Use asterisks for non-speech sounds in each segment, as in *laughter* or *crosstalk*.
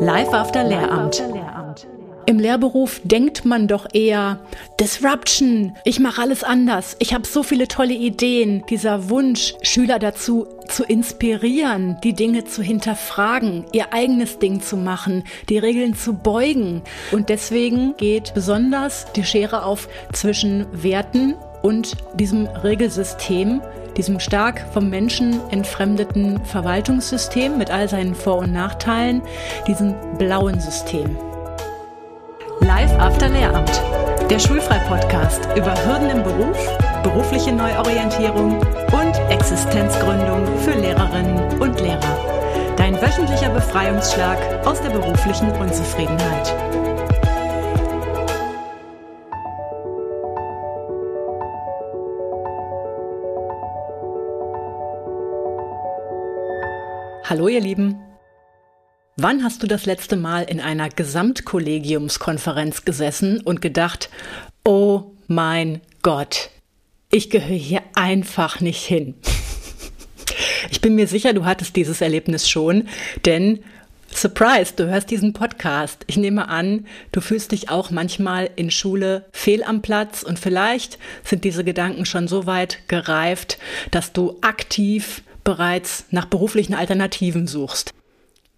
Live after Lehramt. Im Lehrberuf denkt man doch eher Disruption, ich mache alles anders, ich habe so viele tolle Ideen. Dieser Wunsch, Schüler dazu zu inspirieren, die Dinge zu hinterfragen, ihr eigenes Ding zu machen, die Regeln zu beugen. Und deswegen geht besonders die Schere auf zwischen Werten und diesem Regelsystem, diesem stark vom Menschen entfremdeten Verwaltungssystem mit all seinen Vor- und Nachteilen, diesem blauen System. Live After Lehramt, der Schulfrei-Podcast über Hürden im Beruf, berufliche Neuorientierung und Existenzgründung für Lehrerinnen und Lehrer. Dein wöchentlicher Befreiungsschlag aus der beruflichen Unzufriedenheit. Hallo ihr Lieben. Wann hast du das letzte Mal in einer Gesamtkollegiumskonferenz gesessen und gedacht, oh mein Gott, ich gehöre hier einfach nicht hin? *laughs* Ich bin mir sicher, du hattest dieses Erlebnis schon, denn Surprise, du hörst diesen Podcast. Ich nehme an, du fühlst dich auch manchmal in Schule fehl am Platz und vielleicht sind diese Gedanken schon so weit gereift, dass du aktiv bereits nach beruflichen Alternativen suchst.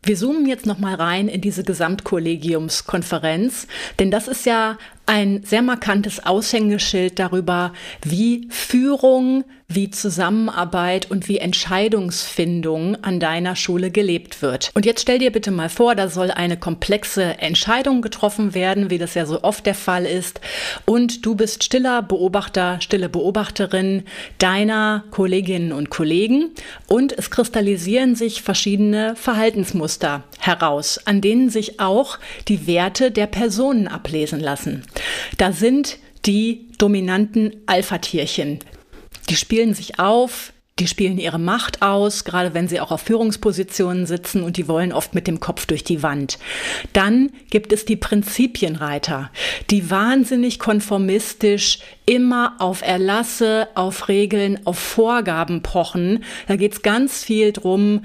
Wir zoomen jetzt noch mal rein in diese Gesamtkollegiumskonferenz, denn das ist ja ein sehr markantes Aushängeschild darüber, wie Führung, wie Zusammenarbeit und wie Entscheidungsfindung an deiner Schule gelebt wird. Und jetzt stell dir bitte mal vor, da soll eine komplexe Entscheidung getroffen werden, wie das ja so oft der Fall ist. Und du bist stiller Beobachter, stille Beobachterin deiner Kolleginnen und Kollegen. Und es kristallisieren sich verschiedene Verhaltensmuster heraus, an denen sich auch die Werte der Personen ablesen lassen. Da sind die dominanten Alpha-Tierchen. Die spielen sich auf, die spielen ihre Macht aus, gerade wenn sie auch auf Führungspositionen sitzen und die wollen oft mit dem Kopf durch die Wand. Dann gibt es die Prinzipienreiter, die wahnsinnig konformistisch immer auf Erlasse, auf Regeln, auf Vorgaben pochen. Da geht es ganz viel drum,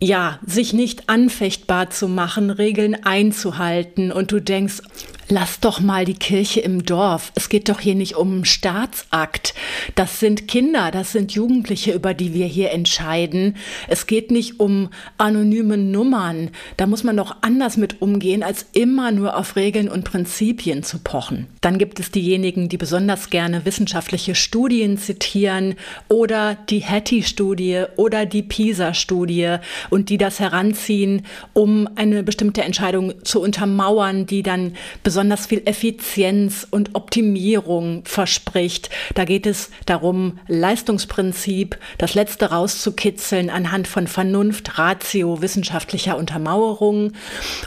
ja, sich nicht anfechtbar zu machen, Regeln einzuhalten und du denkst, lass doch mal die Kirche im Dorf. Es geht doch hier nicht um einen Staatsakt. Das sind Kinder, das sind Jugendliche, über die wir hier entscheiden. Es geht nicht um anonyme Nummern. Da muss man doch anders mit umgehen, als immer nur auf Regeln und Prinzipien zu pochen. Dann gibt es diejenigen, die besonders gerne wissenschaftliche Studien zitieren oder die Hattie-Studie oder die PISA-Studie und die das heranziehen, um eine bestimmte Entscheidung zu untermauern, die dann besonders viel Effizienz und Optimierung verspricht. Da geht es darum, Leistungsprinzip, das Letzte rauszukitzeln anhand von Vernunft, Ratio, wissenschaftlicher Untermauerung.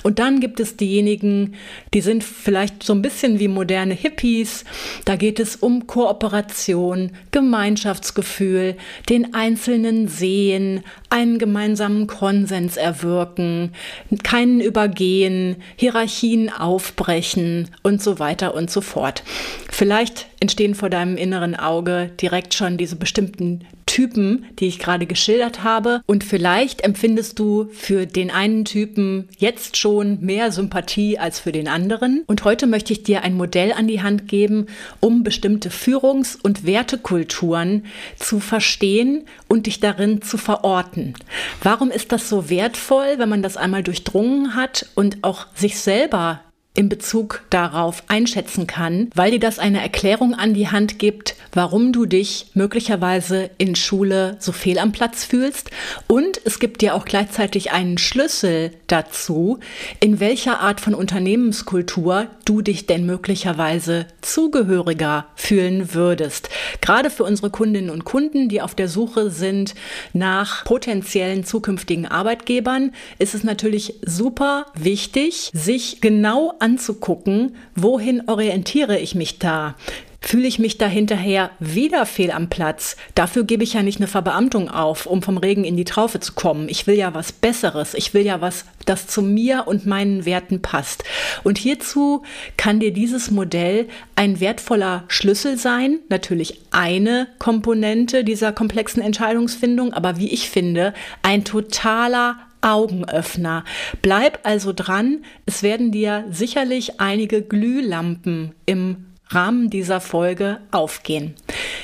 Und dann gibt es diejenigen, die sind vielleicht so ein bisschen wie moderne Hippies. Da geht es um Kooperation, Gemeinschaftsgefühl, den Einzelnen sehen, einen gemeinsamen Konsens erwirken, keinen übergehen, Hierarchien aufbrechen und so weiter und so fort. Vielleicht entstehen vor deinem inneren Auge direkt schon diese bestimmten Typen, die ich gerade geschildert habe. Und vielleicht empfindest du für den einen Typen jetzt schon mehr Sympathie als für den anderen. Und heute möchte ich dir ein Modell an die Hand geben, um bestimmte Führungs- und Wertekulturen zu verstehen und dich darin zu verorten. Warum ist das so wertvoll, wenn man das einmal durchdrungen hat und auch sich selber in Bezug darauf einschätzen kann, weil dir das eine Erklärung an die Hand gibt, warum du dich möglicherweise in Schule so fehl am Platz fühlst. Und es gibt dir auch gleichzeitig einen Schlüssel dazu, in welcher Art von Unternehmenskultur du dich denn möglicherweise zugehöriger fühlen würdest. Gerade für unsere Kundinnen und Kunden, die auf der Suche sind nach potenziellen zukünftigen Arbeitgebern, ist es natürlich super wichtig, sich genau an anzugucken, wohin orientiere ich mich da? Fühle ich mich da hinterher wieder fehl am Platz? Dafür gebe ich ja nicht eine Verbeamtung auf, um vom Regen in die Traufe zu kommen. Ich will ja was Besseres. Ich will ja was, das zu mir und meinen Werten passt. Und hierzu kann dir dieses Modell ein wertvoller Schlüssel sein. Natürlich eine Komponente dieser komplexen Entscheidungsfindung, aber wie ich finde, ein totaler Augenöffner. Bleib also dran, es werden dir sicherlich einige Glühlampen im Rahmen dieser Folge aufgehen.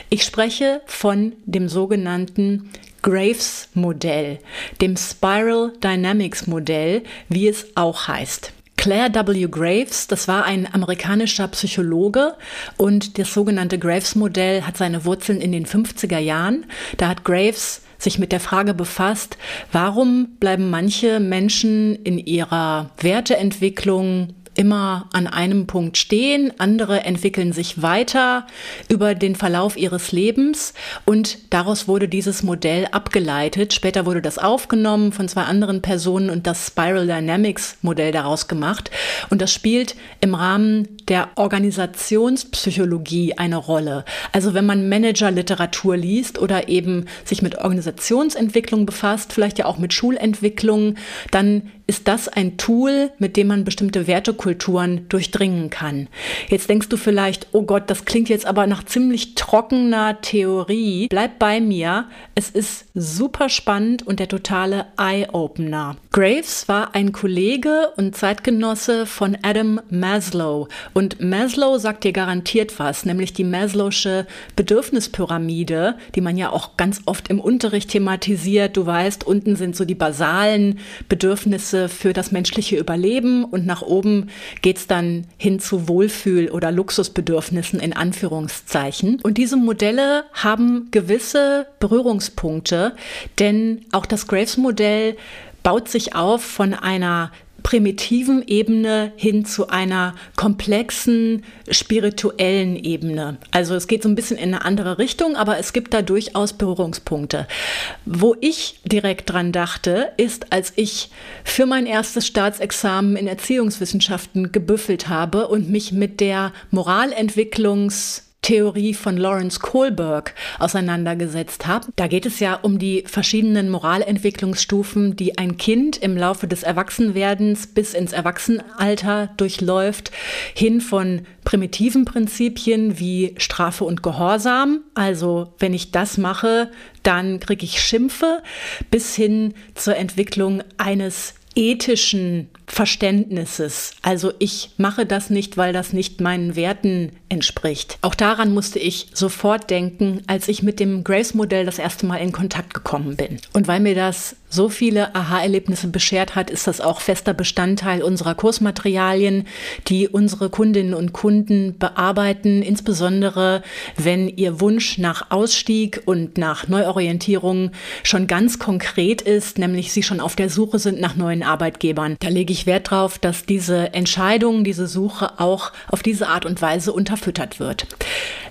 Ich spreche von dem sogenannten Graves Modell, dem Spiral Dynamics Modell, wie es auch heißt. Claire W. Graves, das war ein amerikanischer Psychologe und das sogenannte Graves-Modell hat seine Wurzeln in den 50er Jahren. Da hat Graves sich mit der Frage befasst, warum bleiben manche Menschen in ihrer Werteentwicklung immer an einem Punkt stehen, andere entwickeln sich weiter über den Verlauf ihres Lebens und daraus wurde dieses Modell abgeleitet. Später wurde das aufgenommen von zwei anderen Personen und das Spiral Dynamics Modell daraus gemacht und das spielt im Rahmen der Organisationspsychologie eine Rolle. Also wenn man Managerliteratur liest oder eben sich mit Organisationsentwicklung befasst, vielleicht ja auch mit Schulentwicklung, dann ist das ein Tool, mit dem man bestimmte Wertekulturen durchdringen kann. Jetzt denkst du vielleicht, oh Gott, das klingt jetzt aber nach ziemlich trockener Theorie. Bleib bei mir. Es ist super spannend und der totale Eye-Opener. Graves war ein Kollege und Zeitgenosse von Adam Maslow. Und Maslow sagt dir garantiert was, nämlich die Maslow'sche Bedürfnispyramide, die man ja auch ganz oft im Unterricht thematisiert. Du weißt, unten sind so die basalen Bedürfnisse Bedürfnisse für das menschliche Überleben und nach oben geht es dann hin zu Wohlfühl- oder Luxusbedürfnissen in Anführungszeichen. Und diese Modelle haben gewisse Berührungspunkte, denn auch das Graves-Modell baut sich auf von einer primitiven Ebene hin zu einer komplexen spirituellen Ebene. Also es geht so ein bisschen in eine andere Richtung, aber es gibt da durchaus Berührungspunkte. Wo ich direkt dran dachte, ist, als ich für mein erstes Staatsexamen in Erziehungswissenschaften gebüffelt habe und mich mit der Moralentwicklungs Theorie von Lawrence Kohlberg auseinandergesetzt habe. Da geht es ja um die verschiedenen Moralentwicklungsstufen, die ein Kind im Laufe des Erwachsenwerdens bis ins Erwachsenenalter durchläuft, hin von primitiven Prinzipien wie Strafe und Gehorsam, also wenn ich das mache, dann kriege ich Schimpfe, bis hin zur Entwicklung eines ethischen Verständnisses. Also ich mache das nicht, weil das nicht meinen Werten entspricht. Auch daran musste ich sofort denken, als ich mit dem Grace-Modell das erste Mal in Kontakt gekommen bin. Und weil mir das so viele Aha-Erlebnisse beschert hat, ist das auch fester Bestandteil unserer Kursmaterialien, die unsere Kundinnen und Kunden bearbeiten, insbesondere wenn ihr Wunsch nach Ausstieg und nach Neuorientierung schon ganz konkret ist, nämlich sie schon auf der Suche sind nach neuen Arbeitgebern. Da lege ich Wert darauf, dass diese Entscheidung, diese Suche auch auf diese Art und Weise unterfüttert wird.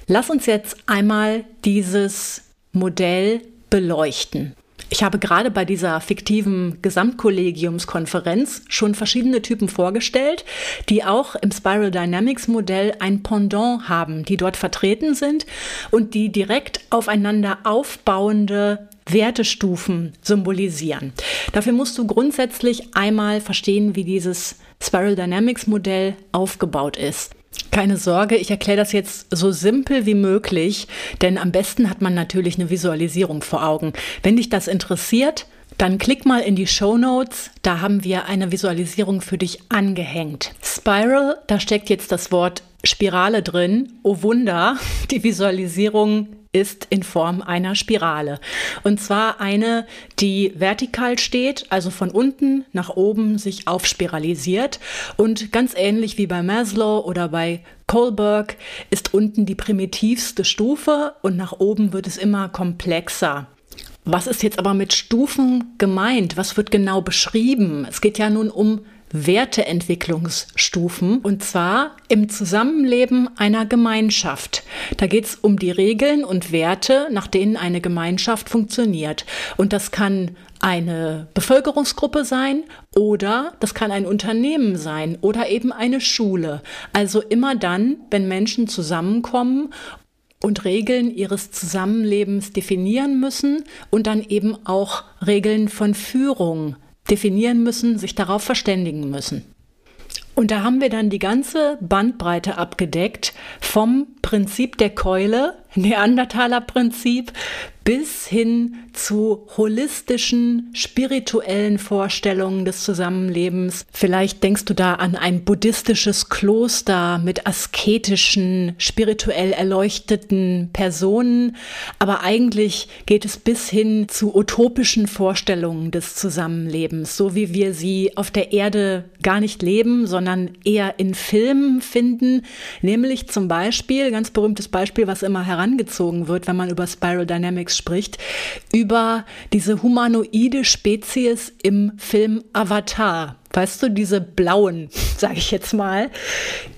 Lass uns jetzt einmal dieses Modell beleuchten. Ich habe gerade bei dieser fiktiven Gesamtkollegiumskonferenz schon verschiedene Typen vorgestellt, die auch im Spiral Dynamics Modell ein Pendant haben, die dort vertreten sind und die direkt aufeinander aufbauende Wertestufen symbolisieren. Dafür musst du grundsätzlich einmal verstehen, wie dieses Spiral Dynamics Modell aufgebaut ist. Keine Sorge, ich erkläre das jetzt so simpel wie möglich, denn am besten hat man natürlich eine Visualisierung vor Augen. Wenn dich das interessiert, dann klick mal in die Show Notes, da haben wir eine Visualisierung für dich angehängt. Spiral, da steckt jetzt das Wort Spirale drin. Oh Wunder, *laughs* die Visualisierung ist in Form einer Spirale. Und zwar eine, die vertikal steht, also von unten nach oben sich aufspiralisiert. Und ganz ähnlich wie bei Maslow oder bei Kohlberg ist unten die primitivste Stufe und nach oben wird es immer komplexer. Was ist jetzt aber mit Stufen gemeint? Was wird genau beschrieben? Es geht ja nun um Werteentwicklungsstufen und zwar im Zusammenleben einer Gemeinschaft. Da geht es um die Regeln und Werte, nach denen eine Gemeinschaft funktioniert. Und das kann eine Bevölkerungsgruppe sein oder das kann ein Unternehmen sein oder eben eine Schule. Also immer dann, wenn Menschen zusammenkommen und Regeln ihres Zusammenlebens definieren müssen und dann eben auch Regeln von Führung definieren müssen, sich darauf verständigen müssen. Und da haben wir dann die ganze Bandbreite abgedeckt vom Prinzip der Keule Neandertaler Prinzip bis hin zu holistischen, spirituellen Vorstellungen des Zusammenlebens. Vielleicht denkst du da an ein buddhistisches Kloster mit asketischen, spirituell erleuchteten Personen, aber eigentlich geht es bis hin zu utopischen Vorstellungen des Zusammenlebens, so wie wir sie auf der Erde gar nicht leben, sondern eher in Filmen finden, nämlich zum Beispiel, ganz berühmtes Beispiel, was immer herangezogen wird, wenn man über Spiral Dynamics spricht, über diese humanoide Spezies im Film Avatar weißt du, diese blauen, *laughs* sage ich jetzt mal,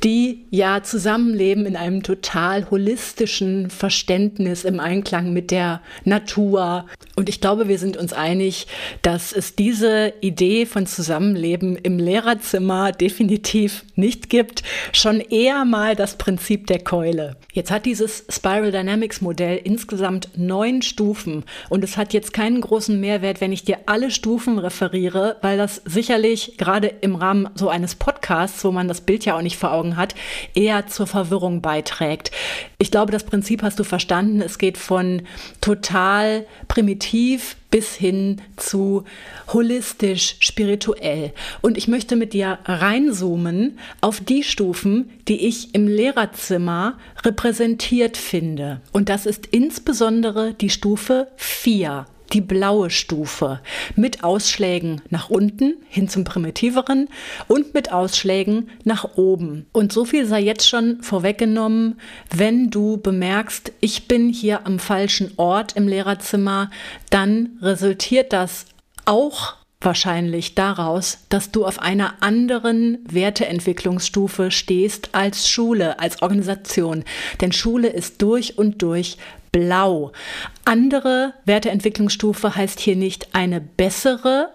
die ja zusammenleben in einem total holistischen Verständnis im Einklang mit der Natur. Und ich glaube, wir sind uns einig, dass es diese Idee von Zusammenleben im Lehrerzimmer definitiv nicht gibt. Schon eher mal das Prinzip der Keule. Jetzt hat dieses Spiral Dynamics Modell insgesamt neun Stufen und es hat jetzt keinen großen Mehrwert, wenn ich dir alle Stufen referiere, weil das sicherlich gerade im Rahmen so eines Podcasts, wo man das Bild ja auch nicht vor Augen hat, eher zur Verwirrung beiträgt. Ich glaube, das Prinzip hast du verstanden. Es geht von total primitiv bis hin zu holistisch, spirituell. Und ich möchte mit dir reinzoomen auf die Stufen, die ich im Lehrerzimmer repräsentiert finde. Und das ist insbesondere die Stufe 4 die blaue Stufe mit Ausschlägen nach unten hin zum primitiveren und mit Ausschlägen nach oben. Und so viel sei jetzt schon vorweggenommen, wenn du bemerkst, ich bin hier am falschen Ort im Lehrerzimmer, dann resultiert das auch wahrscheinlich daraus, dass du auf einer anderen Werteentwicklungsstufe stehst als Schule, als Organisation. Denn Schule ist durch und durch blau. Andere Werteentwicklungsstufe heißt hier nicht eine bessere,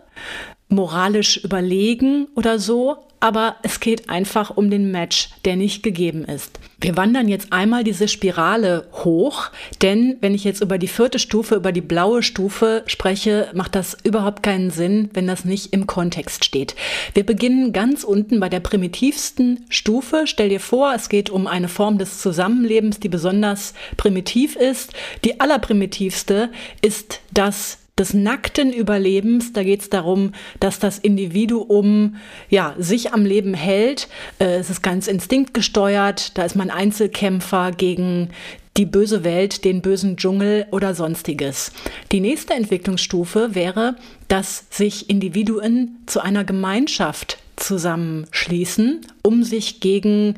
moralisch überlegen oder so, aber es geht einfach um den Match, der nicht gegeben ist. Wir wandern jetzt einmal diese Spirale hoch, denn wenn ich jetzt über die vierte Stufe, über die blaue Stufe spreche, macht das überhaupt keinen Sinn, wenn das nicht im Kontext steht. Wir beginnen ganz unten bei der primitivsten Stufe. Stell dir vor, es geht um eine Form des Zusammenlebens, die besonders primitiv ist. Die allerprimitivste ist das des nackten Überlebens. Da geht es darum, dass das Individuum ja, sich am Leben hält. Äh, es ist ganz instinktgesteuert. Da ist man Einzelkämpfer gegen die böse Welt, den bösen Dschungel oder sonstiges. Die nächste Entwicklungsstufe wäre, dass sich Individuen zu einer Gemeinschaft zusammenschließen, um sich gegen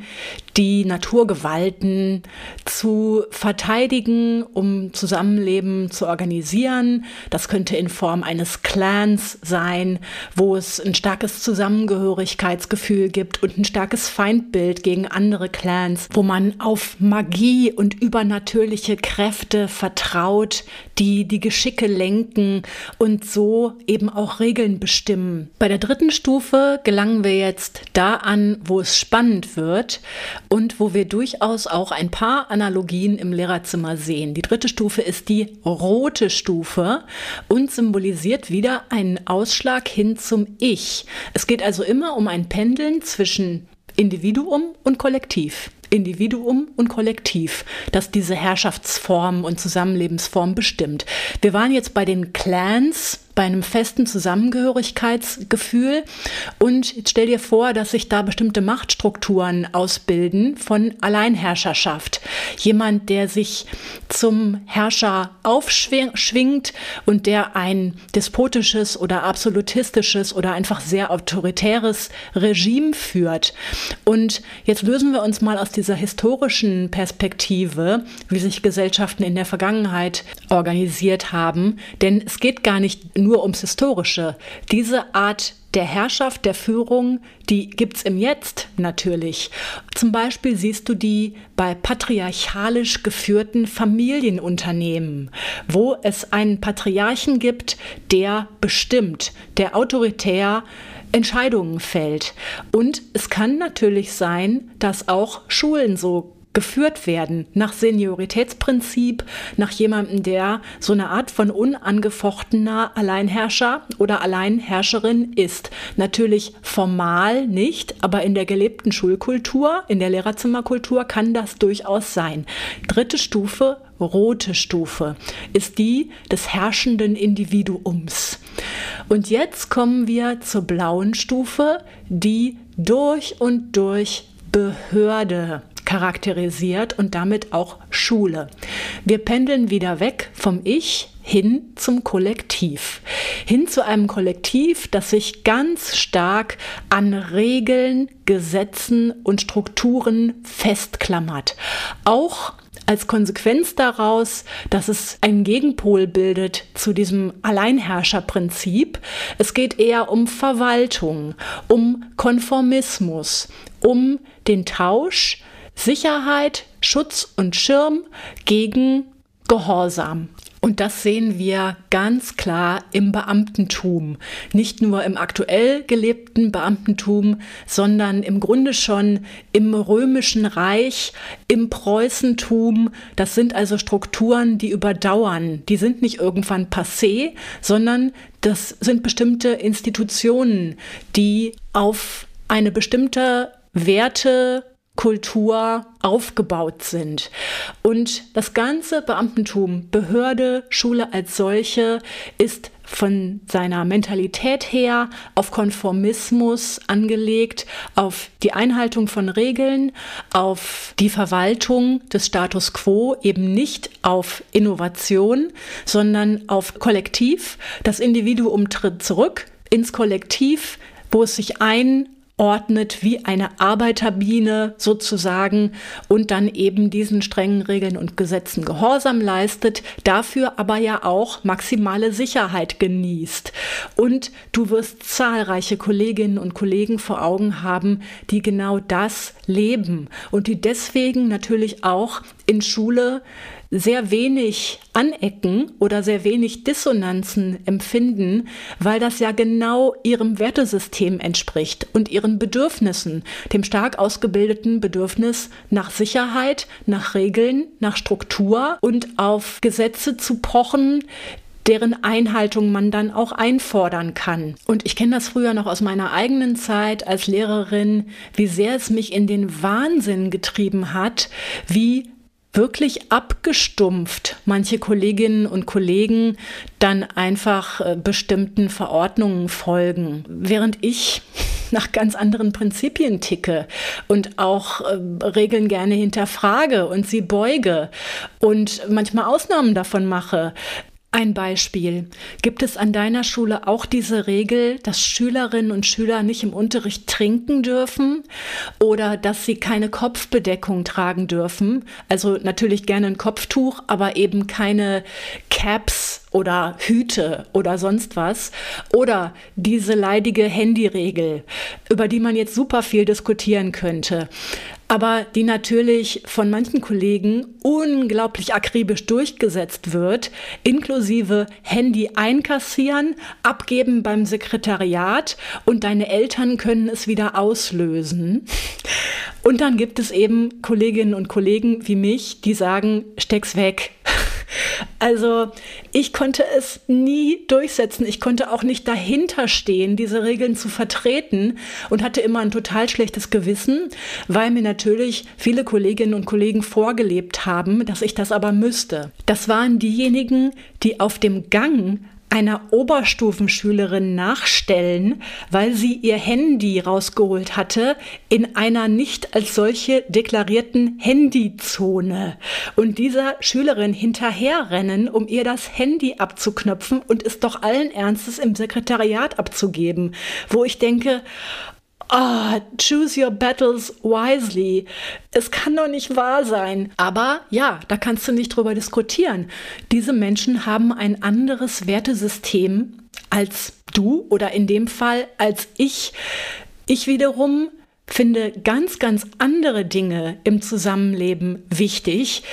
die Naturgewalten zu verteidigen, um Zusammenleben zu organisieren. Das könnte in Form eines Clans sein, wo es ein starkes Zusammengehörigkeitsgefühl gibt und ein starkes Feindbild gegen andere Clans, wo man auf Magie und übernatürliche Kräfte vertraut, die die Geschicke lenken und so eben auch Regeln bestimmen. Bei der dritten Stufe gelangen wir jetzt da an, wo es spannend wird und wo wir durchaus auch ein paar Analogien im Lehrerzimmer sehen. Die dritte Stufe ist die rote Stufe und symbolisiert wieder einen Ausschlag hin zum Ich. Es geht also immer um ein Pendeln zwischen Individuum und Kollektiv. Individuum und Kollektiv, das diese Herrschaftsform und Zusammenlebensform bestimmt. Wir waren jetzt bei den Clans, bei einem festen Zusammengehörigkeitsgefühl. Und jetzt stell dir vor, dass sich da bestimmte Machtstrukturen ausbilden von Alleinherrscherschaft. Jemand, der sich zum Herrscher aufschwingt und der ein despotisches oder absolutistisches oder einfach sehr autoritäres Regime führt. Und jetzt lösen wir uns mal aus dieser historischen Perspektive, wie sich Gesellschaften in der Vergangenheit organisiert haben. Denn es geht gar nicht nur ums Historische. Diese Art der Herrschaft, der Führung, die gibt es im Jetzt natürlich. Zum Beispiel siehst du die bei patriarchalisch geführten Familienunternehmen, wo es einen Patriarchen gibt, der bestimmt, der autoritär Entscheidungen fällt. Und es kann natürlich sein, dass auch Schulen so geführt werden nach Senioritätsprinzip, nach jemandem, der so eine Art von unangefochtener Alleinherrscher oder Alleinherrscherin ist. Natürlich formal nicht, aber in der gelebten Schulkultur, in der Lehrerzimmerkultur kann das durchaus sein. Dritte Stufe rote Stufe, ist die des herrschenden Individuums. Und jetzt kommen wir zur blauen Stufe, die durch und durch Behörde charakterisiert und damit auch Schule. Wir pendeln wieder weg vom Ich hin zum Kollektiv. Hin zu einem Kollektiv, das sich ganz stark an Regeln, Gesetzen und Strukturen festklammert. Auch als Konsequenz daraus, dass es einen Gegenpol bildet zu diesem Alleinherrscherprinzip. Es geht eher um Verwaltung, um Konformismus, um den Tausch Sicherheit, Schutz und Schirm gegen Gehorsam. Und das sehen wir ganz klar im Beamtentum. Nicht nur im aktuell gelebten Beamtentum, sondern im Grunde schon im römischen Reich, im Preußentum. Das sind also Strukturen, die überdauern. Die sind nicht irgendwann passé, sondern das sind bestimmte Institutionen, die auf eine bestimmte Werte, Kultur aufgebaut sind. Und das ganze Beamtentum, Behörde, Schule als solche ist von seiner Mentalität her auf Konformismus angelegt, auf die Einhaltung von Regeln, auf die Verwaltung des Status quo, eben nicht auf Innovation, sondern auf Kollektiv. Das Individuum tritt zurück ins Kollektiv, wo es sich ein ordnet wie eine Arbeiterbiene sozusagen und dann eben diesen strengen Regeln und Gesetzen Gehorsam leistet, dafür aber ja auch maximale Sicherheit genießt. Und du wirst zahlreiche Kolleginnen und Kollegen vor Augen haben, die genau das leben und die deswegen natürlich auch in Schule sehr wenig anecken oder sehr wenig Dissonanzen empfinden, weil das ja genau ihrem Wertesystem entspricht und ihren Bedürfnissen, dem stark ausgebildeten Bedürfnis nach Sicherheit, nach Regeln, nach Struktur und auf Gesetze zu pochen, deren Einhaltung man dann auch einfordern kann. Und ich kenne das früher noch aus meiner eigenen Zeit als Lehrerin, wie sehr es mich in den Wahnsinn getrieben hat, wie wirklich abgestumpft manche Kolleginnen und Kollegen dann einfach äh, bestimmten Verordnungen folgen, während ich *laughs* nach ganz anderen Prinzipien ticke und auch äh, Regeln gerne hinterfrage und sie beuge und manchmal Ausnahmen davon mache. Ein Beispiel. Gibt es an deiner Schule auch diese Regel, dass Schülerinnen und Schüler nicht im Unterricht trinken dürfen oder dass sie keine Kopfbedeckung tragen dürfen? Also natürlich gerne ein Kopftuch, aber eben keine Caps oder Hüte oder sonst was. Oder diese leidige Handyregel, über die man jetzt super viel diskutieren könnte aber die natürlich von manchen Kollegen unglaublich akribisch durchgesetzt wird, inklusive Handy einkassieren, abgeben beim Sekretariat und deine Eltern können es wieder auslösen. Und dann gibt es eben Kolleginnen und Kollegen wie mich, die sagen, steck's weg. Also ich konnte es nie durchsetzen. Ich konnte auch nicht dahinter stehen, diese Regeln zu vertreten und hatte immer ein total schlechtes Gewissen, weil mir natürlich viele Kolleginnen und Kollegen vorgelebt haben, dass ich das aber müsste. Das waren diejenigen, die auf dem Gang einer Oberstufenschülerin nachstellen, weil sie ihr Handy rausgeholt hatte in einer nicht als solche deklarierten Handyzone. Und dieser Schülerin hinterherrennen, um ihr das Handy abzuknöpfen und es doch allen Ernstes im Sekretariat abzugeben, wo ich denke, oh, choose your battles wisely. Es kann doch nicht wahr sein. Aber ja, da kannst du nicht drüber diskutieren. Diese Menschen haben ein anderes Wertesystem als du oder in dem Fall als ich. Ich wiederum finde ganz, ganz andere Dinge im Zusammenleben wichtig.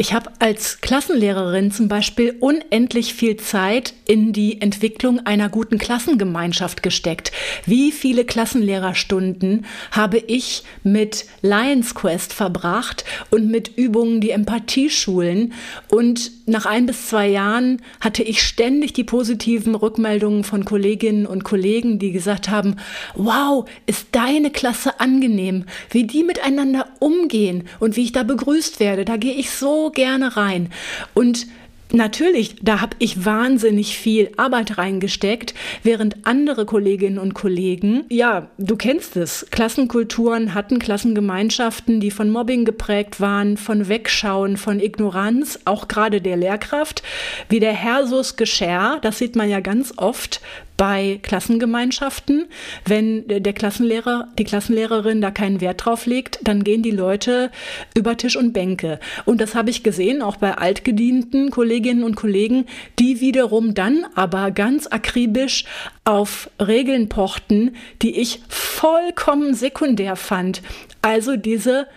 Ich habe als Klassenlehrerin zum Beispiel unendlich viel Zeit in die Entwicklung einer guten Klassengemeinschaft gesteckt. Wie viele Klassenlehrerstunden habe ich mit Lions Quest verbracht und mit Übungen, die Empathie schulen? Und nach ein bis zwei Jahren hatte ich ständig die positiven Rückmeldungen von Kolleginnen und Kollegen, die gesagt haben, wow, ist deine Klasse angenehm, wie die miteinander umgehen und wie ich da begrüßt werde. Da gehe ich so gerne rein. Und Natürlich, da habe ich wahnsinnig viel Arbeit reingesteckt, während andere Kolleginnen und Kollegen, ja, du kennst es, Klassenkulturen hatten Klassengemeinschaften, die von Mobbing geprägt waren, von Wegschauen, von Ignoranz, auch gerade der Lehrkraft, wie der Hersus Gescher, das sieht man ja ganz oft bei Klassengemeinschaften. Wenn der Klassenlehrer, die Klassenlehrerin da keinen Wert drauf legt, dann gehen die Leute über Tisch und Bänke. Und das habe ich gesehen, auch bei altgedienten Kolleginnen und Kollegen, die wiederum dann aber ganz akribisch auf Regeln pochten, die ich vollkommen sekundär fand. Also diese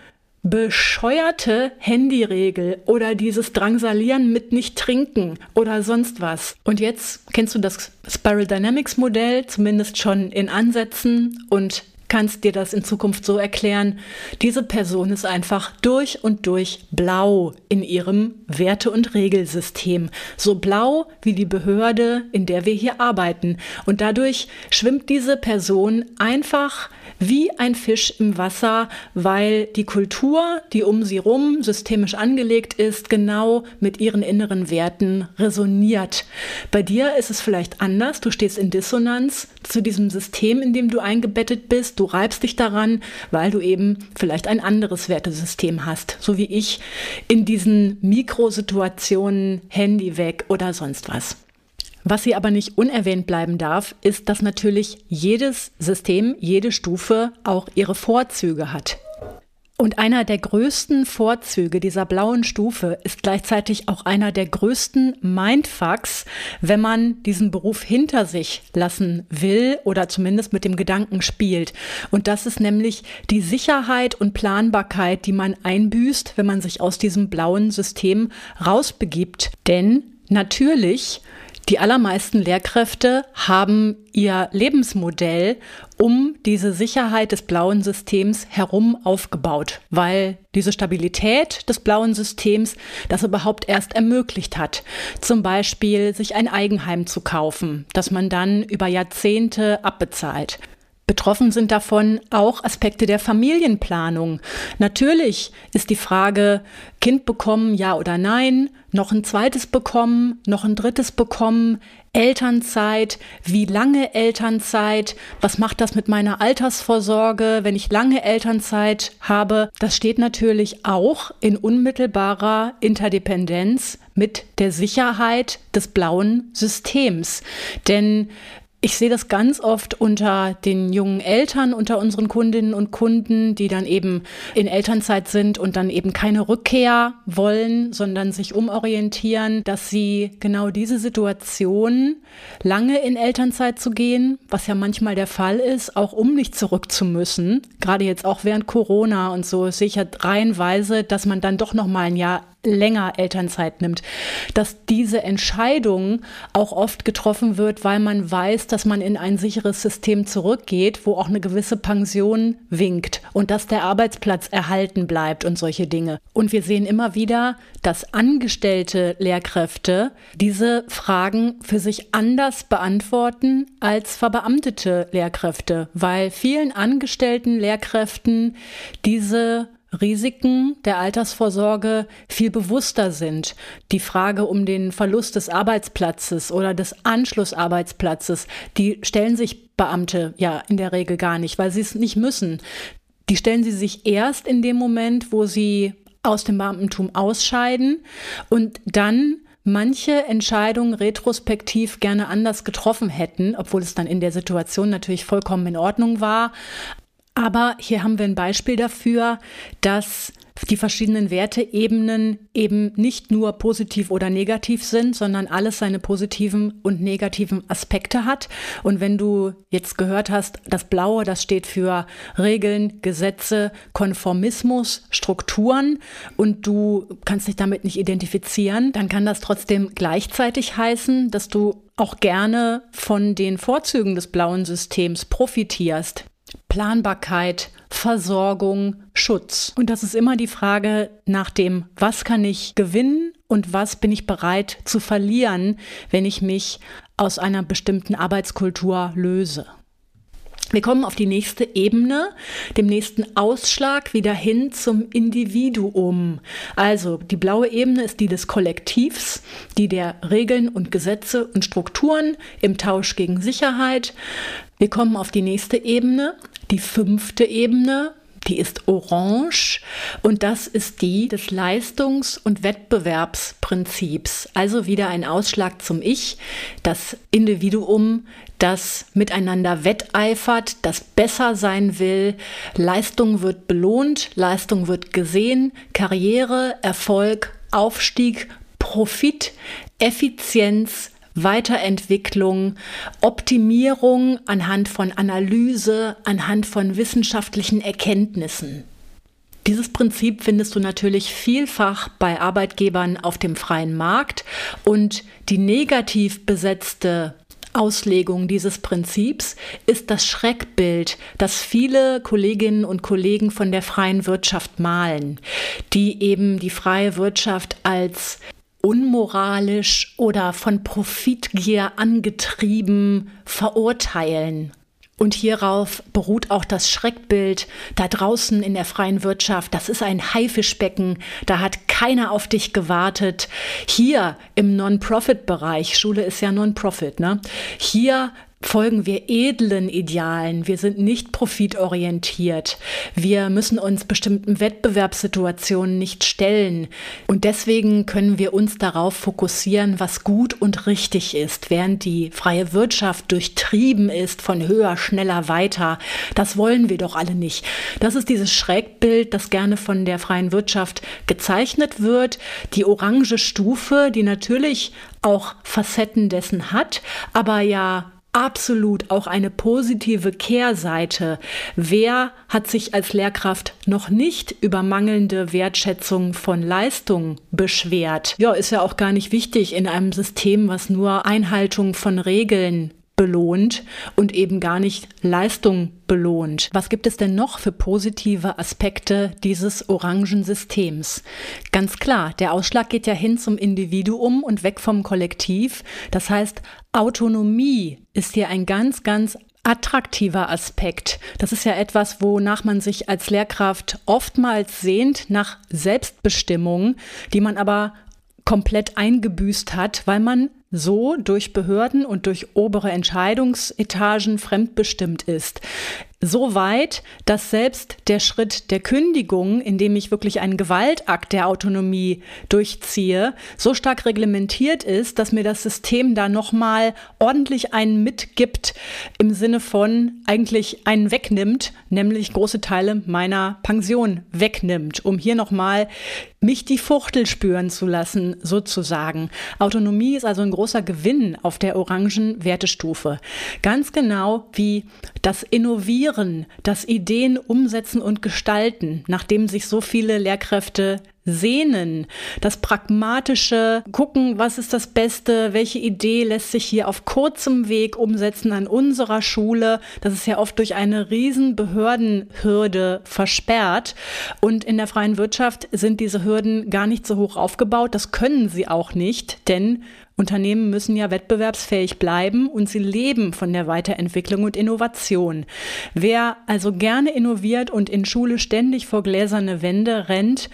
bescheuerte Handyregel oder dieses Drangsalieren mit nicht trinken oder sonst was. Und jetzt kennst du das Spiral Dynamics Modell, zumindest schon in Ansätzen und kannst dir das in Zukunft so erklären, diese Person ist einfach durch und durch blau in ihrem Werte- und Regelsystem. So blau wie die Behörde, in der wir hier arbeiten. Und dadurch schwimmt diese Person einfach wie ein Fisch im Wasser, weil die Kultur, die um sie rum systemisch angelegt ist, genau mit ihren inneren Werten resoniert. Bei dir ist es vielleicht anders. Du stehst in Dissonanz zu diesem System, in dem du eingebettet bist. Du reibst dich daran, weil du eben vielleicht ein anderes Wertesystem hast, so wie ich in diesen Mikrosituationen Handy weg oder sonst was. Was hier aber nicht unerwähnt bleiben darf, ist, dass natürlich jedes System, jede Stufe auch ihre Vorzüge hat. Und einer der größten Vorzüge dieser blauen Stufe ist gleichzeitig auch einer der größten Mindfucks, wenn man diesen Beruf hinter sich lassen will oder zumindest mit dem Gedanken spielt. Und das ist nämlich die Sicherheit und Planbarkeit, die man einbüßt, wenn man sich aus diesem blauen System rausbegibt. Denn natürlich die allermeisten Lehrkräfte haben ihr Lebensmodell um diese Sicherheit des blauen Systems herum aufgebaut, weil diese Stabilität des blauen Systems das überhaupt erst ermöglicht hat. Zum Beispiel sich ein Eigenheim zu kaufen, das man dann über Jahrzehnte abbezahlt. Betroffen sind davon auch Aspekte der Familienplanung. Natürlich ist die Frage, Kind bekommen, ja oder nein, noch ein zweites bekommen, noch ein drittes bekommen, Elternzeit, wie lange Elternzeit, was macht das mit meiner Altersvorsorge, wenn ich lange Elternzeit habe. Das steht natürlich auch in unmittelbarer Interdependenz mit der Sicherheit des blauen Systems. Denn ich sehe das ganz oft unter den jungen Eltern, unter unseren Kundinnen und Kunden, die dann eben in Elternzeit sind und dann eben keine Rückkehr wollen, sondern sich umorientieren, dass sie genau diese Situation, lange in Elternzeit zu gehen, was ja manchmal der Fall ist, auch um nicht zurück zu müssen, gerade jetzt auch während Corona und so, sehe ich ja reihenweise, dass man dann doch noch mal ein Jahr länger Elternzeit nimmt, dass diese Entscheidung auch oft getroffen wird, weil man weiß, dass man in ein sicheres System zurückgeht, wo auch eine gewisse Pension winkt und dass der Arbeitsplatz erhalten bleibt und solche Dinge. Und wir sehen immer wieder, dass angestellte Lehrkräfte diese Fragen für sich anders beantworten als verbeamtete Lehrkräfte, weil vielen angestellten Lehrkräften diese Risiken der Altersvorsorge viel bewusster sind. Die Frage um den Verlust des Arbeitsplatzes oder des Anschlussarbeitsplatzes, die stellen sich Beamte ja in der Regel gar nicht, weil sie es nicht müssen. Die stellen sie sich erst in dem Moment, wo sie aus dem Beamtentum ausscheiden und dann manche Entscheidungen retrospektiv gerne anders getroffen hätten, obwohl es dann in der Situation natürlich vollkommen in Ordnung war. Aber hier haben wir ein Beispiel dafür, dass die verschiedenen Werteebenen eben nicht nur positiv oder negativ sind, sondern alles seine positiven und negativen Aspekte hat. Und wenn du jetzt gehört hast, das Blaue, das steht für Regeln, Gesetze, Konformismus, Strukturen und du kannst dich damit nicht identifizieren, dann kann das trotzdem gleichzeitig heißen, dass du auch gerne von den Vorzügen des blauen Systems profitierst. Planbarkeit, Versorgung, Schutz. Und das ist immer die Frage nach dem, was kann ich gewinnen und was bin ich bereit zu verlieren, wenn ich mich aus einer bestimmten Arbeitskultur löse. Wir kommen auf die nächste Ebene, dem nächsten Ausschlag wieder hin zum Individuum. Also die blaue Ebene ist die des Kollektivs, die der Regeln und Gesetze und Strukturen im Tausch gegen Sicherheit. Wir kommen auf die nächste Ebene, die fünfte Ebene, die ist orange und das ist die des Leistungs- und Wettbewerbsprinzips. Also wieder ein Ausschlag zum Ich, das Individuum, das miteinander wetteifert, das besser sein will. Leistung wird belohnt, Leistung wird gesehen, Karriere, Erfolg, Aufstieg, Profit, Effizienz, Weiterentwicklung, Optimierung anhand von Analyse, anhand von wissenschaftlichen Erkenntnissen. Dieses Prinzip findest du natürlich vielfach bei Arbeitgebern auf dem freien Markt und die negativ besetzte Auslegung dieses Prinzips ist das Schreckbild, das viele Kolleginnen und Kollegen von der freien Wirtschaft malen, die eben die freie Wirtschaft als unmoralisch oder von Profitgier angetrieben verurteilen. Und hierauf beruht auch das Schreckbild da draußen in der freien Wirtschaft. Das ist ein Haifischbecken. Da hat keiner auf dich gewartet. Hier im Non-Profit-Bereich, Schule ist ja Non-Profit, ne? Hier folgen wir edlen Idealen. Wir sind nicht profitorientiert. Wir müssen uns bestimmten Wettbewerbssituationen nicht stellen. Und deswegen können wir uns darauf fokussieren, was gut und richtig ist, während die freie Wirtschaft durchtrieben ist von höher, schneller, weiter. Das wollen wir doch alle nicht. Das ist dieses Schrägbild, das gerne von der freien Wirtschaft gezeichnet wird. Die orange Stufe, die natürlich auch Facetten dessen hat, aber ja absolut auch eine positive Kehrseite. Wer hat sich als Lehrkraft noch nicht über mangelnde Wertschätzung von Leistung beschwert? Ja, ist ja auch gar nicht wichtig in einem System, was nur Einhaltung von Regeln belohnt und eben gar nicht Leistung belohnt. Was gibt es denn noch für positive Aspekte dieses orangen Systems? Ganz klar, der Ausschlag geht ja hin zum Individuum und weg vom Kollektiv. Das heißt, Autonomie ist hier ein ganz, ganz attraktiver Aspekt. Das ist ja etwas, wonach man sich als Lehrkraft oftmals sehnt, nach Selbstbestimmung, die man aber komplett eingebüßt hat, weil man so durch Behörden und durch obere Entscheidungsetagen fremdbestimmt ist. So weit, dass selbst der Schritt der Kündigung, indem ich wirklich einen Gewaltakt der Autonomie durchziehe, so stark reglementiert ist, dass mir das System da nochmal ordentlich einen mitgibt im Sinne von eigentlich einen wegnimmt, nämlich große Teile meiner Pension wegnimmt, um hier nochmal mich die Fuchtel spüren zu lassen, sozusagen. Autonomie ist also ein großer Gewinn auf der orangen Wertestufe. Ganz genau wie das Innovieren, das Ideen umsetzen und gestalten, nachdem sich so viele Lehrkräfte Sehnen, das pragmatische Gucken, was ist das Beste, welche Idee lässt sich hier auf kurzem Weg umsetzen an unserer Schule. Das ist ja oft durch eine riesen Behördenhürde versperrt. Und in der freien Wirtschaft sind diese Hürden gar nicht so hoch aufgebaut. Das können sie auch nicht, denn Unternehmen müssen ja wettbewerbsfähig bleiben und sie leben von der Weiterentwicklung und Innovation. Wer also gerne innoviert und in Schule ständig vor gläserne Wände rennt,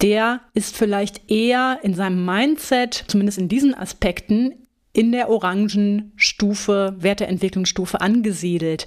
der ist vielleicht eher in seinem Mindset, zumindest in diesen Aspekten, in der orangen Stufe, Werteentwicklungsstufe angesiedelt.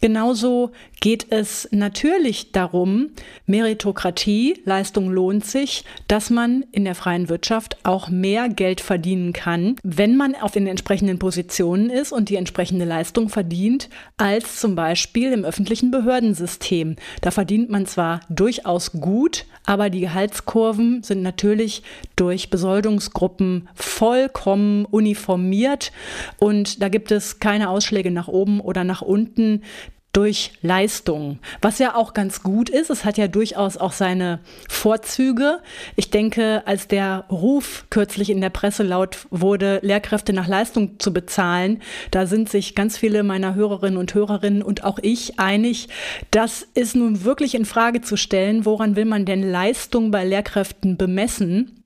Genauso geht es natürlich darum, Meritokratie, Leistung lohnt sich, dass man in der freien Wirtschaft auch mehr Geld verdienen kann, wenn man auf den entsprechenden Positionen ist und die entsprechende Leistung verdient, als zum Beispiel im öffentlichen Behördensystem. Da verdient man zwar durchaus gut, aber die Gehaltskurven sind natürlich durch Besoldungsgruppen vollkommen uniformiert und da gibt es keine Ausschläge nach oben oder nach unten durch Leistung, was ja auch ganz gut ist. Es hat ja durchaus auch seine Vorzüge. Ich denke, als der Ruf kürzlich in der Presse laut wurde, Lehrkräfte nach Leistung zu bezahlen, da sind sich ganz viele meiner Hörerinnen und Hörerinnen und auch ich einig, das ist nun wirklich in Frage zu stellen. Woran will man denn Leistung bei Lehrkräften bemessen?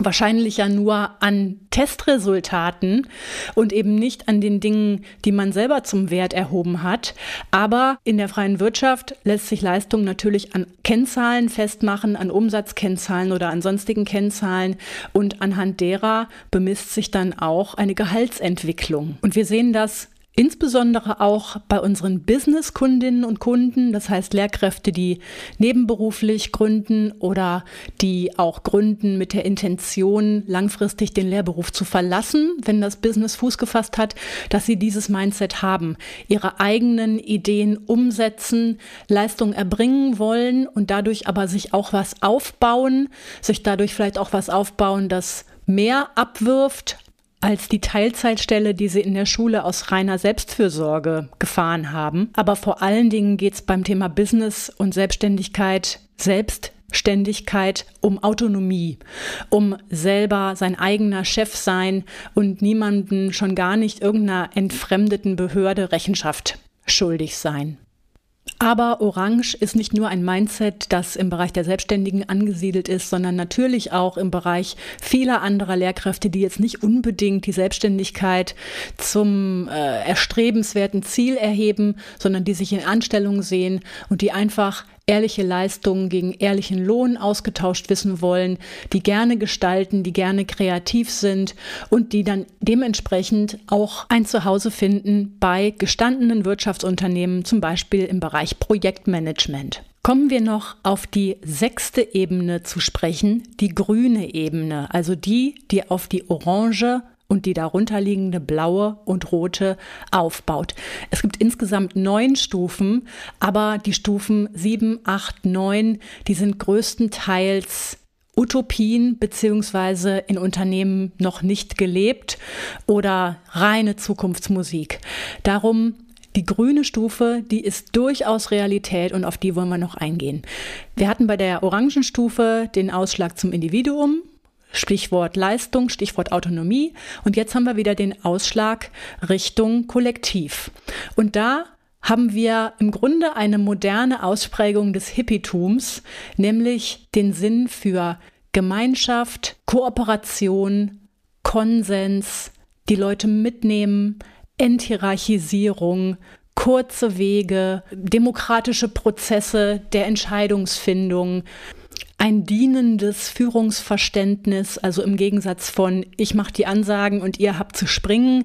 Wahrscheinlich ja nur an Testresultaten und eben nicht an den Dingen, die man selber zum Wert erhoben hat. Aber in der freien Wirtschaft lässt sich Leistung natürlich an Kennzahlen festmachen, an Umsatzkennzahlen oder an sonstigen Kennzahlen und anhand derer bemisst sich dann auch eine Gehaltsentwicklung. Und wir sehen das Insbesondere auch bei unseren Business-Kundinnen und Kunden, das heißt Lehrkräfte, die nebenberuflich gründen oder die auch gründen mit der Intention, langfristig den Lehrberuf zu verlassen, wenn das Business Fuß gefasst hat, dass sie dieses Mindset haben, ihre eigenen Ideen umsetzen, Leistung erbringen wollen und dadurch aber sich auch was aufbauen, sich dadurch vielleicht auch was aufbauen, das mehr abwirft als die Teilzeitstelle, die sie in der Schule aus reiner Selbstfürsorge gefahren haben. Aber vor allen Dingen geht es beim Thema Business und Selbstständigkeit, Selbstständigkeit um Autonomie, um selber sein eigener Chef sein und niemanden, schon gar nicht irgendeiner entfremdeten Behörde Rechenschaft schuldig sein. Aber Orange ist nicht nur ein Mindset, das im Bereich der Selbstständigen angesiedelt ist, sondern natürlich auch im Bereich vieler anderer Lehrkräfte, die jetzt nicht unbedingt die Selbstständigkeit zum äh, erstrebenswerten Ziel erheben, sondern die sich in Anstellung sehen und die einfach ehrliche Leistungen gegen ehrlichen Lohn ausgetauscht wissen wollen, die gerne gestalten, die gerne kreativ sind und die dann dementsprechend auch ein Zuhause finden bei gestandenen Wirtschaftsunternehmen, zum Beispiel im Bereich Projektmanagement. Kommen wir noch auf die sechste Ebene zu sprechen, die grüne Ebene, also die, die auf die orange und die darunterliegende blaue und rote aufbaut. Es gibt insgesamt neun Stufen, aber die Stufen sieben, acht, neun, die sind größtenteils Utopien beziehungsweise in Unternehmen noch nicht gelebt oder reine Zukunftsmusik. Darum die grüne Stufe, die ist durchaus Realität und auf die wollen wir noch eingehen. Wir hatten bei der orangen Stufe den Ausschlag zum Individuum, Stichwort Leistung, Stichwort Autonomie. Und jetzt haben wir wieder den Ausschlag Richtung Kollektiv. Und da haben wir im Grunde eine moderne Ausprägung des Hippietums, nämlich den Sinn für Gemeinschaft, Kooperation, Konsens, die Leute mitnehmen, Enthierarchisierung, kurze Wege, demokratische Prozesse der Entscheidungsfindung, ein dienendes Führungsverständnis, also im Gegensatz von ich mache die Ansagen und ihr habt zu springen,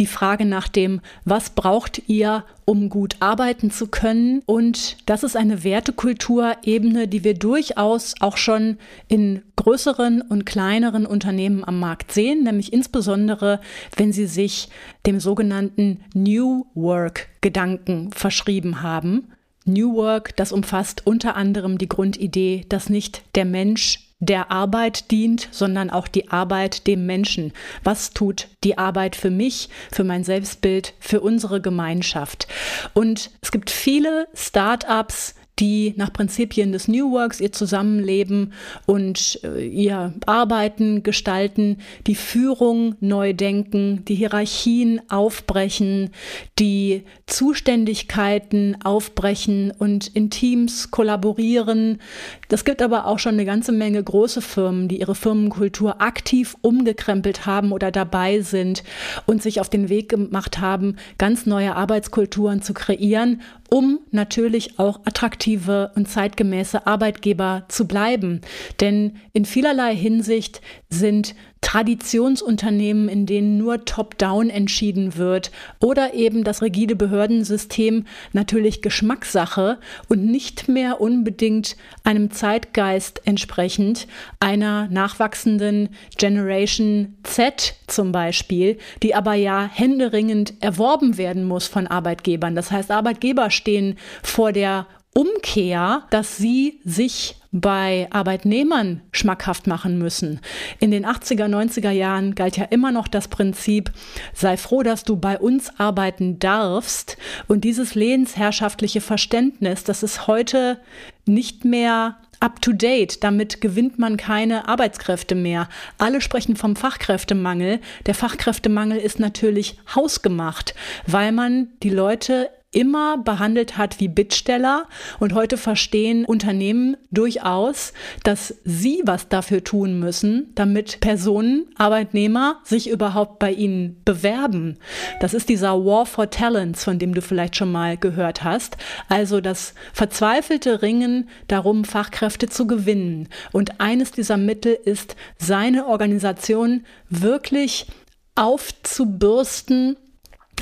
die Frage nach dem, was braucht ihr, um gut arbeiten zu können. Und das ist eine Wertekulturebene, die wir durchaus auch schon in größeren und kleineren Unternehmen am Markt sehen, nämlich insbesondere, wenn sie sich dem sogenannten New Work Gedanken verschrieben haben. New Work, das umfasst unter anderem die Grundidee, dass nicht der Mensch der Arbeit dient, sondern auch die Arbeit dem Menschen. Was tut die Arbeit für mich, für mein Selbstbild, für unsere Gemeinschaft? Und es gibt viele Start-ups, die nach Prinzipien des New Works ihr Zusammenleben und äh, ihr Arbeiten gestalten, die Führung neu denken, die Hierarchien aufbrechen, die Zuständigkeiten aufbrechen und in Teams kollaborieren. Das gibt aber auch schon eine ganze Menge große Firmen, die ihre Firmenkultur aktiv umgekrempelt haben oder dabei sind und sich auf den Weg gemacht haben, ganz neue Arbeitskulturen zu kreieren um natürlich auch attraktive und zeitgemäße Arbeitgeber zu bleiben. Denn in vielerlei Hinsicht sind Traditionsunternehmen, in denen nur top-down entschieden wird oder eben das rigide Behördensystem natürlich Geschmackssache und nicht mehr unbedingt einem Zeitgeist entsprechend einer nachwachsenden Generation Z zum Beispiel, die aber ja händeringend erworben werden muss von Arbeitgebern. Das heißt, Arbeitgeber stehen vor der Umkehr, dass sie sich bei Arbeitnehmern schmackhaft machen müssen. In den 80er, 90er Jahren galt ja immer noch das Prinzip, sei froh, dass du bei uns arbeiten darfst. Und dieses lehensherrschaftliche Verständnis, das ist heute nicht mehr up to date. Damit gewinnt man keine Arbeitskräfte mehr. Alle sprechen vom Fachkräftemangel. Der Fachkräftemangel ist natürlich hausgemacht, weil man die Leute immer behandelt hat wie Bittsteller und heute verstehen Unternehmen durchaus, dass sie was dafür tun müssen, damit Personen, Arbeitnehmer sich überhaupt bei ihnen bewerben. Das ist dieser War for Talents, von dem du vielleicht schon mal gehört hast. Also das verzweifelte Ringen darum, Fachkräfte zu gewinnen. Und eines dieser Mittel ist, seine Organisation wirklich aufzubürsten,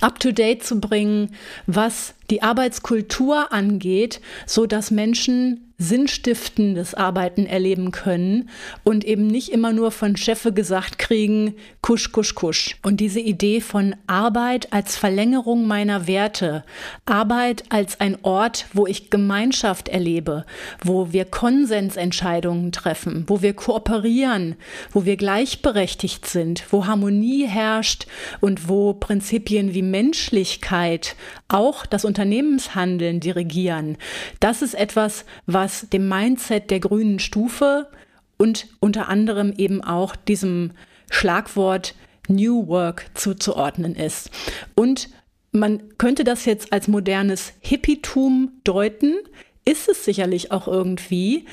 up-to-date zu bringen, was die Arbeitskultur angeht, so dass Menschen sinnstiftendes Arbeiten erleben können und eben nicht immer nur von Chefe gesagt kriegen, kusch, kusch, kusch. Und diese Idee von Arbeit als Verlängerung meiner Werte, Arbeit als ein Ort, wo ich Gemeinschaft erlebe, wo wir Konsensentscheidungen treffen, wo wir kooperieren, wo wir gleichberechtigt sind, wo Harmonie herrscht und wo Prinzipien wie Menschlichkeit auch das Unternehmenshandeln dirigieren. Das ist etwas, was dem Mindset der grünen Stufe und unter anderem eben auch diesem Schlagwort New Work zuzuordnen ist. Und man könnte das jetzt als modernes Hippietum deuten, ist es sicherlich auch irgendwie.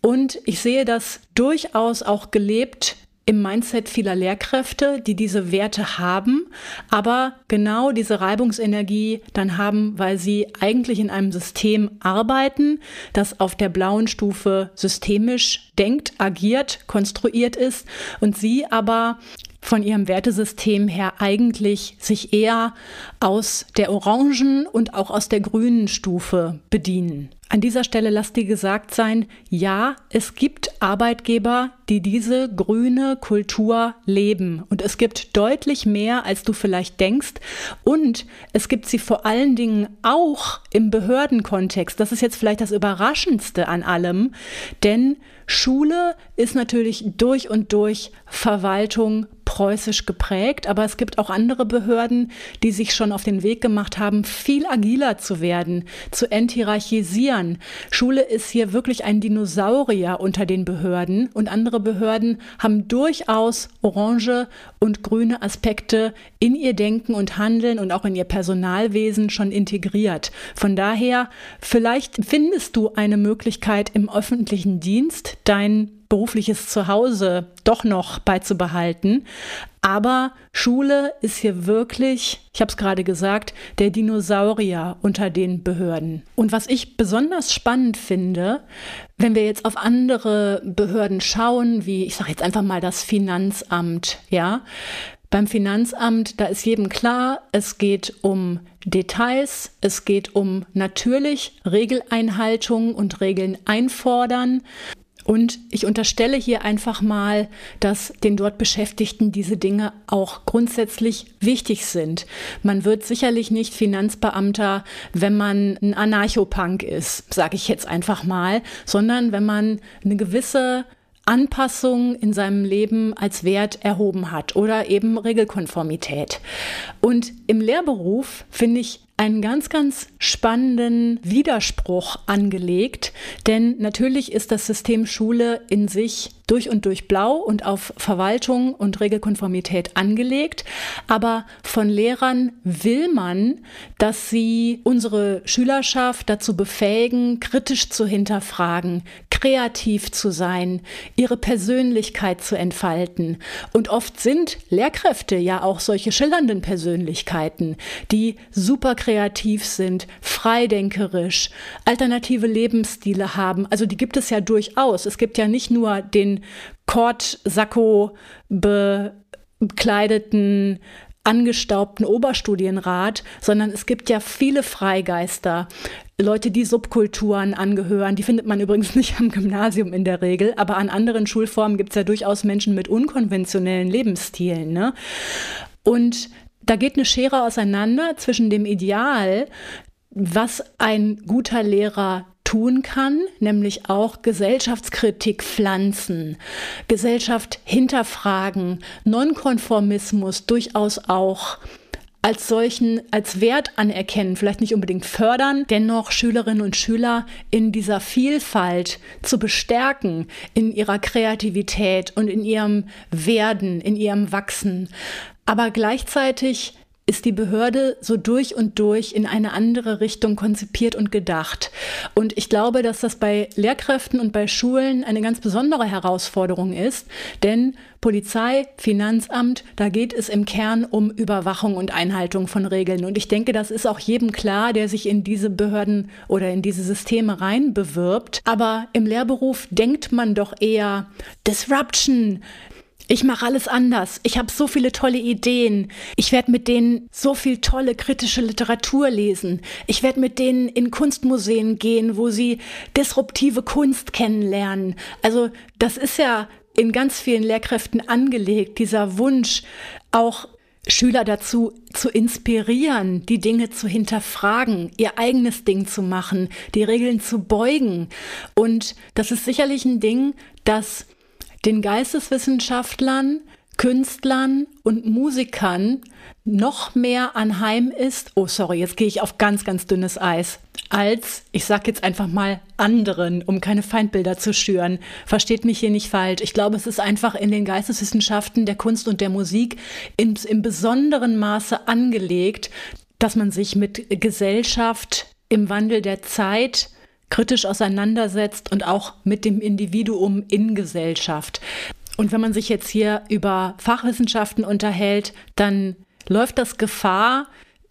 Und ich sehe das durchaus auch gelebt im Mindset vieler Lehrkräfte, die diese Werte haben, aber genau diese Reibungsenergie dann haben, weil sie eigentlich in einem System arbeiten, das auf der blauen Stufe systemisch denkt, agiert, konstruiert ist und sie aber von ihrem Wertesystem her eigentlich sich eher aus der orangen und auch aus der grünen Stufe bedienen. An dieser Stelle lasst dir gesagt sein, ja, es gibt Arbeitgeber, die diese grüne Kultur leben. Und es gibt deutlich mehr, als du vielleicht denkst. Und es gibt sie vor allen Dingen auch im Behördenkontext. Das ist jetzt vielleicht das Überraschendste an allem. Denn Schule ist natürlich durch und durch Verwaltung preußisch geprägt, aber es gibt auch andere Behörden, die sich schon auf den Weg gemacht haben, viel agiler zu werden, zu enthierarchisieren. Schule ist hier wirklich ein Dinosaurier unter den Behörden und andere Behörden haben durchaus orange und grüne Aspekte in ihr Denken und Handeln und auch in ihr Personalwesen schon integriert. Von daher, vielleicht findest du eine Möglichkeit im öffentlichen Dienst, dein berufliches Zuhause doch noch beizubehalten. Aber Schule ist hier wirklich, ich habe es gerade gesagt, der Dinosaurier unter den Behörden. Und was ich besonders spannend finde, wenn wir jetzt auf andere Behörden schauen, wie ich sage jetzt einfach mal das Finanzamt, ja, beim Finanzamt, da ist jedem klar, es geht um Details, es geht um natürlich Regeleinhaltung und Regeln einfordern. Und ich unterstelle hier einfach mal, dass den dort Beschäftigten diese Dinge auch grundsätzlich wichtig sind. Man wird sicherlich nicht Finanzbeamter, wenn man ein Anarchopunk ist, sage ich jetzt einfach mal, sondern wenn man eine gewisse Anpassung in seinem Leben als Wert erhoben hat oder eben Regelkonformität. Und im Lehrberuf finde ich einen ganz, ganz spannenden Widerspruch angelegt, denn natürlich ist das System Schule in sich durch und durch blau und auf Verwaltung und Regelkonformität angelegt. Aber von Lehrern will man, dass sie unsere Schülerschaft dazu befähigen, kritisch zu hinterfragen, kreativ zu sein, ihre Persönlichkeit zu entfalten. Und oft sind Lehrkräfte ja auch solche schillernden Persönlichkeiten, die super kreativ sind, freidenkerisch, alternative Lebensstile haben. Also die gibt es ja durchaus. Es gibt ja nicht nur den Kord-Sakko bekleideten angestaubten Oberstudienrat, sondern es gibt ja viele Freigeister, Leute, die Subkulturen angehören. Die findet man übrigens nicht am Gymnasium in der Regel, aber an anderen Schulformen gibt es ja durchaus Menschen mit unkonventionellen Lebensstilen. Ne? Und da geht eine Schere auseinander zwischen dem Ideal, was ein guter Lehrer tun kann, nämlich auch Gesellschaftskritik pflanzen, Gesellschaft hinterfragen, Nonkonformismus durchaus auch als solchen, als Wert anerkennen, vielleicht nicht unbedingt fördern, dennoch Schülerinnen und Schüler in dieser Vielfalt zu bestärken, in ihrer Kreativität und in ihrem Werden, in ihrem Wachsen, aber gleichzeitig ist die Behörde so durch und durch in eine andere Richtung konzipiert und gedacht. Und ich glaube, dass das bei Lehrkräften und bei Schulen eine ganz besondere Herausforderung ist, denn Polizei, Finanzamt, da geht es im Kern um Überwachung und Einhaltung von Regeln. Und ich denke, das ist auch jedem klar, der sich in diese Behörden oder in diese Systeme reinbewirbt. Aber im Lehrberuf denkt man doch eher Disruption, ich mache alles anders. Ich habe so viele tolle Ideen. Ich werde mit denen so viel tolle kritische Literatur lesen. Ich werde mit denen in Kunstmuseen gehen, wo sie disruptive Kunst kennenlernen. Also das ist ja in ganz vielen Lehrkräften angelegt, dieser Wunsch, auch Schüler dazu zu inspirieren, die Dinge zu hinterfragen, ihr eigenes Ding zu machen, die Regeln zu beugen. Und das ist sicherlich ein Ding, das den Geisteswissenschaftlern, Künstlern und Musikern noch mehr anheim ist, oh sorry, jetzt gehe ich auf ganz, ganz dünnes Eis, als, ich sag jetzt einfach mal, anderen, um keine Feindbilder zu schüren. Versteht mich hier nicht falsch. Ich glaube, es ist einfach in den Geisteswissenschaften, der Kunst und der Musik in, im besonderen Maße angelegt, dass man sich mit Gesellschaft im Wandel der Zeit kritisch auseinandersetzt und auch mit dem Individuum in Gesellschaft. Und wenn man sich jetzt hier über Fachwissenschaften unterhält, dann läuft das Gefahr,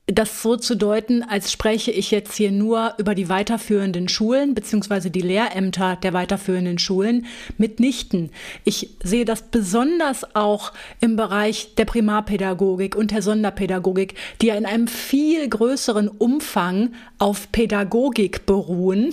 das so zu deuten, als spreche ich jetzt hier nur über die weiterführenden Schulen beziehungsweise die Lehrämter der weiterführenden Schulen mitnichten. Ich sehe das besonders auch im Bereich der Primarpädagogik und der Sonderpädagogik, die ja in einem viel größeren Umfang auf Pädagogik beruhen.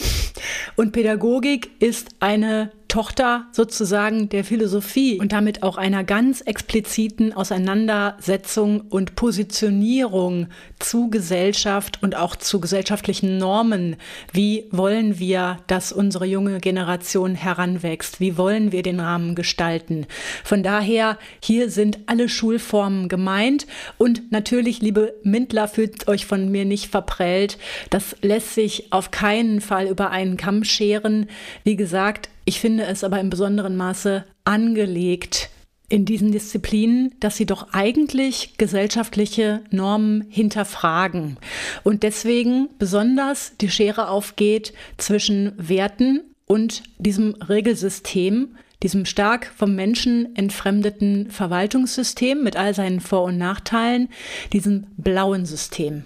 Und Pädagogik ist eine Tochter sozusagen der Philosophie und damit auch einer ganz expliziten Auseinandersetzung und Positionierung zu Gesellschaft und auch zu gesellschaftlichen Normen. Wie wollen wir, dass unsere junge Generation heranwächst? Wie wollen wir den Rahmen gestalten? Von daher, hier sind alle Schulformen gemeint und natürlich, liebe Mindler, fühlt euch von mir nicht verprellt. Das lässt sich auf keinen Fall über einen Kamm scheren. Wie gesagt, ich finde es aber im besonderen Maße angelegt in diesen Disziplinen, dass sie doch eigentlich gesellschaftliche Normen hinterfragen und deswegen besonders die Schere aufgeht zwischen Werten und diesem Regelsystem, diesem stark vom Menschen entfremdeten Verwaltungssystem mit all seinen Vor- und Nachteilen, diesem blauen System.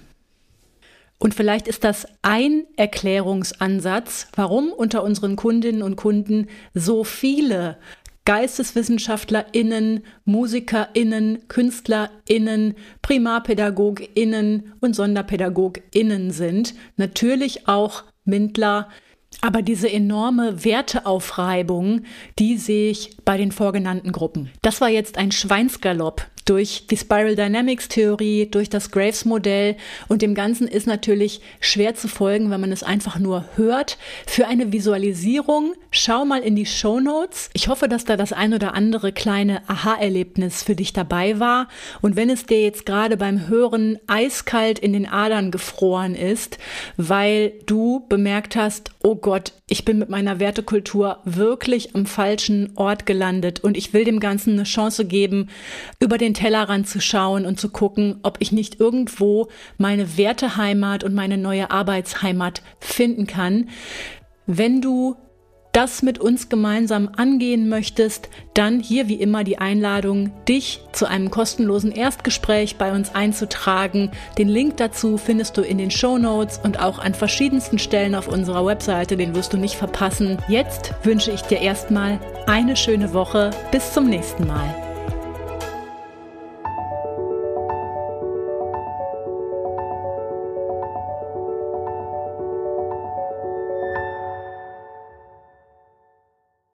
Und vielleicht ist das ein Erklärungsansatz, warum unter unseren Kundinnen und Kunden so viele GeisteswissenschaftlerInnen, MusikerInnen, KünstlerInnen, PrimarpädagogInnen und SonderpädagogInnen sind. Natürlich auch Mindler, aber diese enorme Werteaufreibung, die sehe ich bei den vorgenannten Gruppen. Das war jetzt ein Schweinsgalopp durch die Spiral Dynamics Theorie, durch das Graves Modell und dem Ganzen ist natürlich schwer zu folgen, wenn man es einfach nur hört. Für eine Visualisierung schau mal in die Show Notes. Ich hoffe, dass da das ein oder andere kleine Aha-Erlebnis für dich dabei war und wenn es dir jetzt gerade beim Hören eiskalt in den Adern gefroren ist, weil du bemerkt hast, oh Gott, ich bin mit meiner Wertekultur wirklich am falschen Ort gelandet und ich will dem Ganzen eine Chance geben, über den Tellerrand zu schauen und zu gucken, ob ich nicht irgendwo meine Werteheimat und meine neue Arbeitsheimat finden kann. Wenn du das mit uns gemeinsam angehen möchtest, dann hier wie immer die Einladung, dich zu einem kostenlosen Erstgespräch bei uns einzutragen. Den Link dazu findest du in den Show Notes und auch an verschiedensten Stellen auf unserer Webseite, den wirst du nicht verpassen. Jetzt wünsche ich dir erstmal eine schöne Woche. Bis zum nächsten Mal.